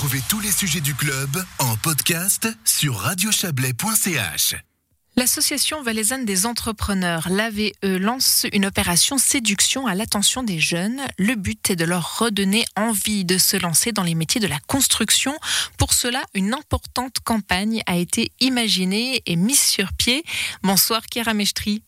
Retrouvez tous les sujets du club en podcast sur radiochablais.ch. L'association valaisanne des entrepreneurs, l'AVE, lance une opération séduction à l'attention des jeunes. Le but est de leur redonner envie de se lancer dans les métiers de la construction. Pour cela, une importante campagne a été imaginée et mise sur pied. Bonsoir Mestri.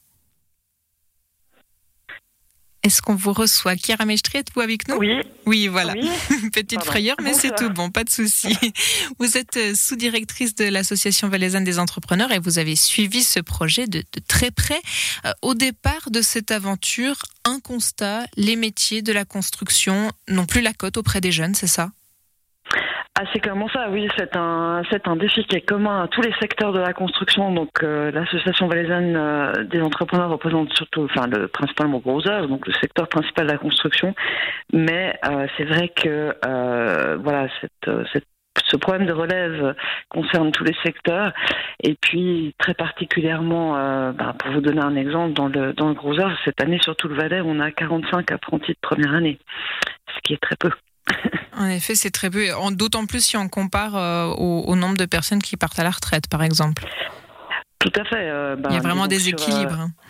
Est-ce qu'on vous reçoit? Kira Mestri, êtes-vous avec nous? Oui. Oui, voilà. Oui. Petite frayeur, mais c'est tout bon, pas de souci. Vous êtes euh, sous-directrice de l'Association valaisanne des entrepreneurs et vous avez suivi ce projet de, de très près. Euh, au départ de cette aventure, un constat, les métiers de la construction n'ont plus la cote auprès des jeunes, c'est ça? Ah, c'est clairement ça, oui. C'est un, c'est un défi qui est commun à tous les secteurs de la construction. Donc, euh, l'association valaisanne euh, des entrepreneurs représente surtout, enfin, le principalement gros œuvre, donc le secteur principal de la construction. Mais euh, c'est vrai que, euh, voilà, cette, euh, cette ce problème de relève concerne tous les secteurs et puis très particulièrement, euh, bah, pour vous donner un exemple, dans le, dans le gros cette année sur tout le Valais, on a 45 apprentis de première année, ce qui est très peu. En effet, c'est très peu. D'autant plus si on compare euh, au, au nombre de personnes qui partent à la retraite, par exemple. Tout à fait. euh, bah, Il y a vraiment des sur, équilibres. hein. euh,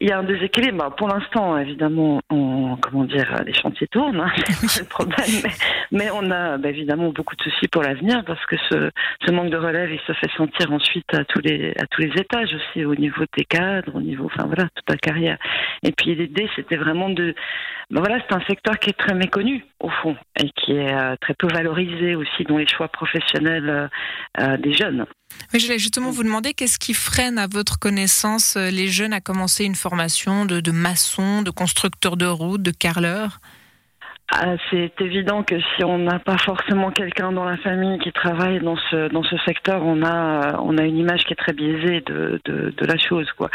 il y a un déséquilibre. Bah, pour l'instant, évidemment, on, comment dire, les chantiers tournent, hein, c'est pas le problème. Mais, mais on a bah, évidemment beaucoup de soucis pour l'avenir parce que ce, ce manque de relève, il se fait sentir ensuite à tous les à tous les étages aussi, au niveau des cadres, au niveau, enfin voilà, toute la carrière. Et puis l'idée, c'était vraiment de, bah, voilà, c'est un secteur qui est très méconnu au fond et qui est euh, très peu valorisé aussi dans les choix professionnels euh, euh, des jeunes. Oui, je voulais justement vous demander qu'est-ce qui freine, à votre connaissance, euh, les jeunes à commencer une formation de, de maçon, de constructeur de route, de carreleur? Ah, c'est évident que si on n'a pas forcément quelqu'un dans la famille qui travaille dans ce dans ce secteur, on a on a une image qui est très biaisée de de, de la chose quoi.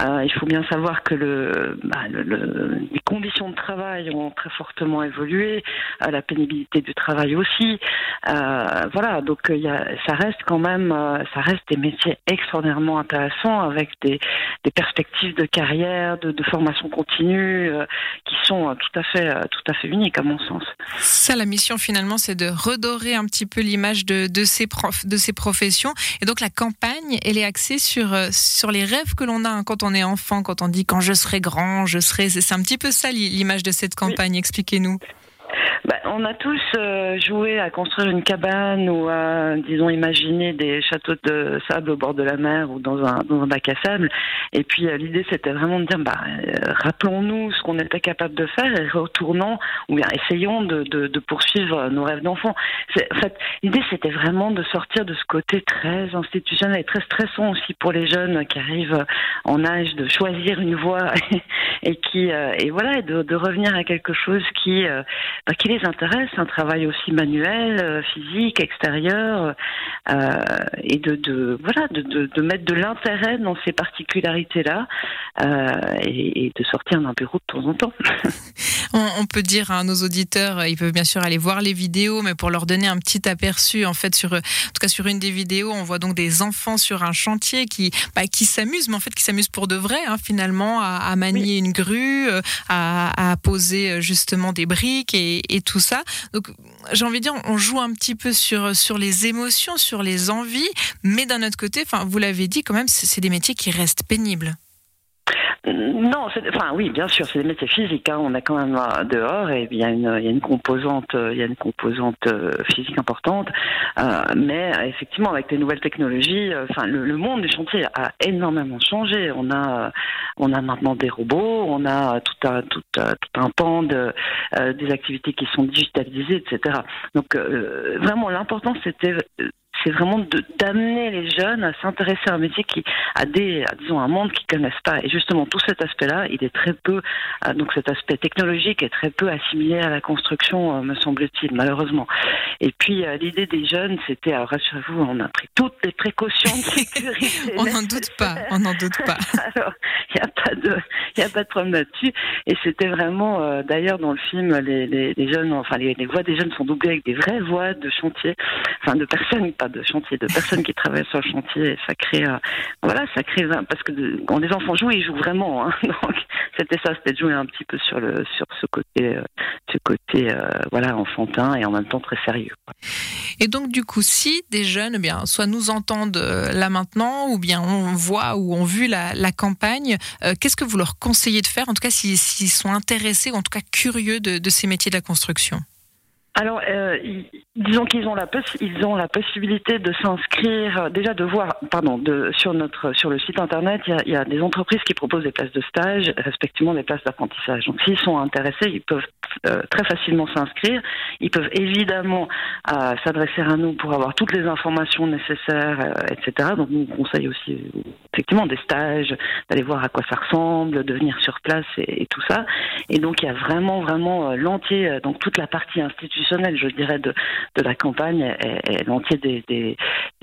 Euh, il faut bien savoir que le, bah, le, le- les conditions de travail ont très fortement évolué, euh, la pénibilité du travail aussi. Euh, voilà, donc il y a, ça reste quand même ça reste des métiers extraordinairement intéressants avec des des perspectives de carrière, de, de formation continue qui sont tout à fait tout à fait uniques à mon sens. Ça, la mission finalement, c'est de redorer un petit peu l'image de, de, ces de ces professions. Et donc la campagne, elle est axée sur, euh, sur les rêves que l'on a hein, quand on est enfant, quand on dit quand je serai grand, je serai... C'est un petit peu ça l'i- l'image de cette campagne. Expliquez-nous. Bah, on a tous euh, joué à construire une cabane ou à, disons, imaginer des châteaux de sable au bord de la mer ou dans un, dans un bac à sable. Et puis euh, l'idée, c'était vraiment de dire, bah, euh, rappelons-nous ce qu'on était capable de faire et retournons ou bien essayons de, de, poursuivre nos rêves d'enfant. En fait, l'idée, c'était vraiment de sortir de ce côté très institutionnel et très stressant aussi pour les jeunes qui arrivent en âge de choisir une voie et qui et voilà et de, revenir à quelque chose qui bah, qui les intéresse, un travail aussi manuel, euh, physique, extérieur, euh, et de, de voilà de, de, de mettre de l'intérêt dans ces particularités là et, et de sortir d'un bureau de temps en temps. On, on peut dire à nos auditeurs, euh, ils peuvent bien sûr aller voir les vidéos, mais pour leur donner un petit aperçu, en fait, sur, euh, en tout cas sur une des vidéos, on voit donc des enfants sur un chantier qui, bah, qui s'amusent, mais en fait qui s'amusent pour de vrai, hein, finalement, à, à manier une grue, euh, à, à poser euh, justement des briques et, et tout ça. Donc, j'ai envie de dire, on joue un petit peu sur sur les émotions, sur les envies, mais d'un autre côté, vous l'avez dit quand même, c'est des métiers qui restent pénibles. Non, enfin oui, bien sûr, c'est des métiers physiques. Hein. On est quand même euh, dehors et il y a une, il y a une composante, euh, il y a une composante euh, physique importante. Euh, mais effectivement, avec les nouvelles technologies, enfin le, le monde du chantier a énormément changé. On a, on a maintenant des robots, on a tout un, tout, tout un pan de euh, des activités qui sont digitalisées, etc. Donc euh, vraiment, l'important c'était c'est vraiment d'amener les jeunes à s'intéresser à un métier qui a des à, disons un monde qu'ils connaissent pas et justement tout cet aspect-là il est très peu euh, donc cet aspect technologique est très peu assimilé à la construction euh, me semble-t-il malheureusement et puis euh, l'idée des jeunes c'était alors rassurez-vous on a pris toutes les précautions de sécurité On n'en doute pas, on n'en doute pas. alors, il n'y a pas de, il a pas de problème là-dessus. Et c'était vraiment, euh, d'ailleurs, dans le film, les, les, les jeunes, enfin, les, les voix des jeunes sont doublées avec des vraies voix de chantier, enfin, de personnes, pas de chantier, de personnes qui travaillent sur le chantier. Ça crée, euh, voilà, ça crée, parce que de- quand les enfants jouent, ils jouent vraiment. Hein, donc, c'était ça, c'était de jouer un petit peu sur le, sur ce côté, euh, ce côté, euh, voilà, enfantin et en même temps très sérieux. Et donc du coup, si des jeunes, eh bien, soit nous entendent là maintenant, ou bien on voit ou ont vu la, campagne, qu'est-ce que vous leur conseillez de faire, en tout cas s'ils sont intéressés, ou en tout cas curieux de ces métiers de la construction? Alors, euh, disons qu'ils ont la ils ont la possibilité de s'inscrire, déjà de voir, pardon, de, sur notre sur le site internet, il y, a, des entreprises qui proposent des places de stage, respectivement des places d'apprentissage. Donc, s'ils sont intéressés, ils peuvent euh, très facilement s'inscrire. Ils peuvent évidemment euh, s'adresser à nous pour avoir toutes les informations nécessaires, euh, etc. Donc, nous on conseille aussi effectivement des stages, d'aller voir à quoi ça ressemble, de venir sur place et, et tout ça. Et donc, il y a vraiment, vraiment l'entier, donc toute la partie institutionnelle je dirais, de, de la campagne et, l'entier des, des,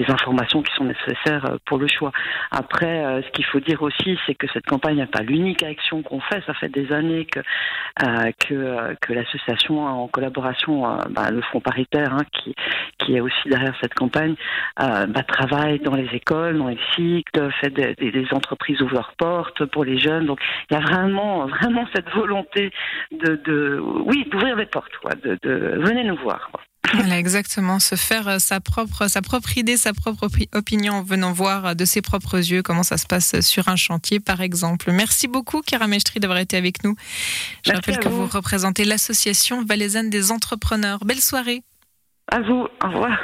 informations qui sont nécessaires euh, pour le choix. Après, euh, ce qu'il faut dire aussi, c'est que cette campagne n'est pas l'unique action qu'on fait. Ça fait des années que, que, que l'association, en collaboration, bah, le Front paritaire, hein, qui, qui est aussi derrière cette campagne, bah, travaille dans les écoles, dans les cycles, fait des, des, entreprises ouvrent leurs portes pour les jeunes. Donc, il y a vraiment, vraiment cette volonté de, de oui, d'ouvrir les portes, quoi, de, de venez nous voir. Voilà, exactement, se faire euh, sa propre, sa propre idée, sa propre opinion en venant voir euh, de ses propres yeux comment ça se passe sur un chantier, par exemple. Merci beaucoup, Kira Mestri, d'avoir été avec nous. Je rappelle que vous représentez l'association valaisanne des entrepreneurs. Belle soirée. À vous, au revoir.